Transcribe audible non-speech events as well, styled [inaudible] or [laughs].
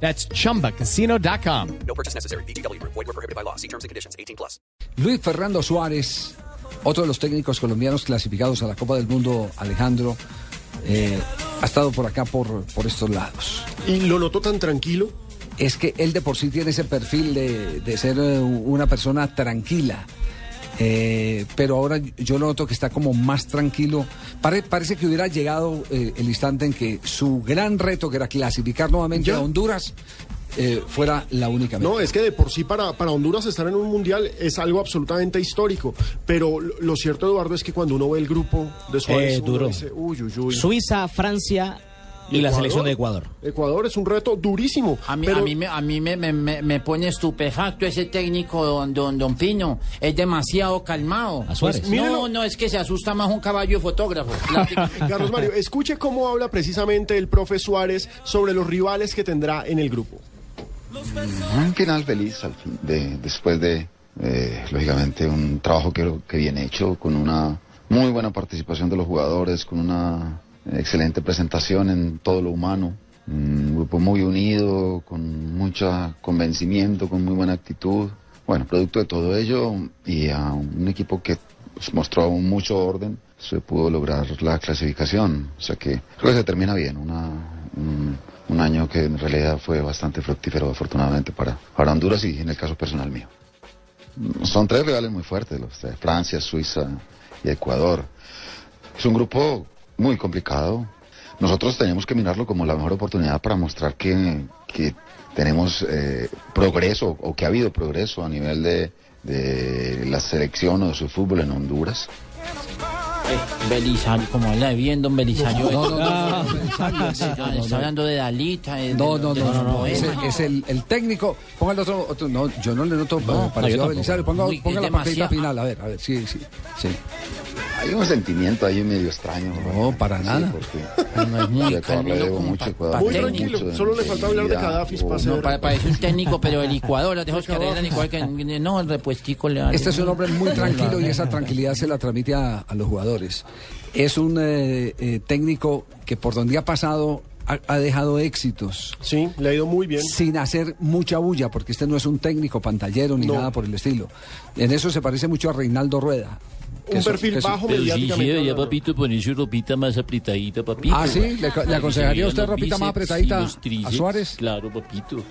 That's chumbacasino.com. No purchase necessary. BGW. Void were prohibited by law. See terms and conditions. 18 plus. Luis Fernando Suárez, otro de los técnicos colombianos clasificados a la Copa del Mundo, Alejandro, eh, ha estado por acá, por, por estos lados. Y lo noto tan tranquilo. Es que él de por sí tiene ese perfil de, de ser eh, una persona tranquila. Eh, pero ahora yo noto que está como más tranquilo. Pare- parece que hubiera llegado eh, el instante en que su gran reto, que era clasificar nuevamente Ya. a Honduras, eh, fuera la única meta. No, es que de por sí para, para Honduras estar en un mundial es algo absolutamente histórico. Pero lo, cierto, Eduardo, es que cuando uno ve el grupo de Suárez, Eh, uno duro. dice, uy, uy, uy. Suiza, Francia y la Ecuador. selección de Ecuador. Ecuador es un reto durísimo. A mí, pero a mí, me, a mí me, me- me- me pone estupefacto ese técnico, don, don, don Pino. Es demasiado calmado. A Suárez. Pues, no, no, es que se asusta más un caballo de fotógrafo. [laughs] [laughs] Carlos Mario, escuche cómo habla precisamente el profe Suárez sobre los rivales que tendrá en el grupo. Un final feliz al fin, de, después de, eh, lógicamente, un trabajo que, que bien hecho, con una muy buena participación de los jugadores, con una excelente presentación en todo lo humano. Un grupo muy unido, con mucho convencimiento, con muy buena actitud. Bueno, producto de todo ello y a un equipo que pues, mostró mucho orden, se pudo lograr la clasificación. O sea que creo que se termina bien. Una, un, año que en realidad fue bastante fructífero, afortunadamente, para, Honduras y en el caso personal mío. Son tres rivales muy fuertes, los de Francia, Suiza y Ecuador. Es un grupo muy complicado. Nosotros tenemos que mirarlo como la mejor oportunidad para mostrar que, que tenemos eh, progreso o que ha habido progreso a nivel de, de la selección o de su fútbol en Honduras. Belisario, como habla de bien, don Belisario. No, no, no, no, Belisario, sí, no, Ah, no, Está no. hablando de Dalita. de- No, no, de no, no, no, es, el, es el, el técnico. Ponga el otro, otro- no, yo no le noto No, parecido a. Belisario. Ponga, ponga es la partida demasiado- final, a ver, a ver, sí, sí, sí. Hay un sentimiento ahí medio extraño. No, para nada. porque No es muy [laughs] calmado mucho, Ecuador Muy tranquilo, mucho solo le falta hablar de Gaddafi para No, ser- pa- parece un técnico, pero el Ecuador, dejó que arreglan igual que. No, el repuestico le Este es un hombre muy [laughs] tranquilo y esa tranquilidad se la transmite a, a los jugadores. Es un eh, eh, técnico que por donde ha pasado ha, ha dejado éxitos Sí, le ha ido muy bien. sin hacer mucha bulla, porque este no es un técnico pantallero ni No. nada por el estilo. En eso se parece mucho a Reinaldo Rueda. Un perfil eso- bajo Pero sí, sí, mediáticamente. debería, hablando. papito, poner su ropita más apretadita, papito. Ah, sí, le, le aconsejaría a usted ropita más apretadita a. Suárez. Claro, papito.